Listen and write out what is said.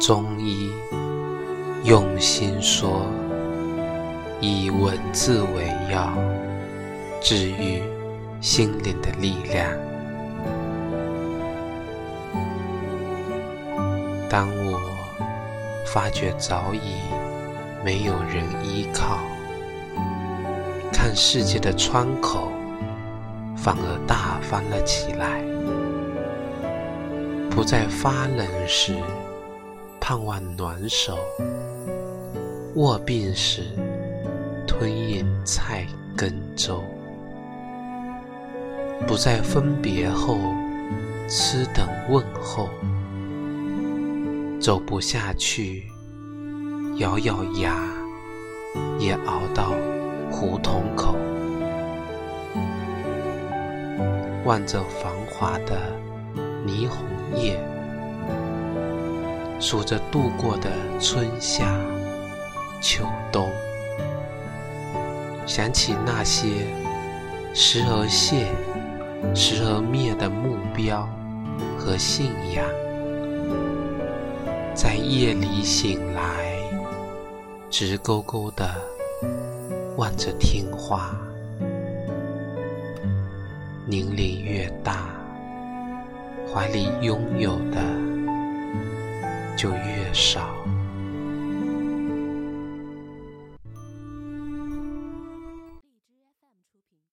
中医用心说，以文字为药，治愈心灵的力量。当我发觉早已没有人依靠，看世界的窗口反而大翻了起来，不再发冷时。盼望暖手，卧病时吞咽菜羹粥，不再分别后痴等问候，走不下去，咬咬牙也熬到胡同口，望着繁华的霓虹夜。数着度过的春夏秋冬，想起那些时而现、时而灭的目标和信仰，在夜里醒来，直勾勾的望着天花，年龄越大，怀里拥有的。就越少。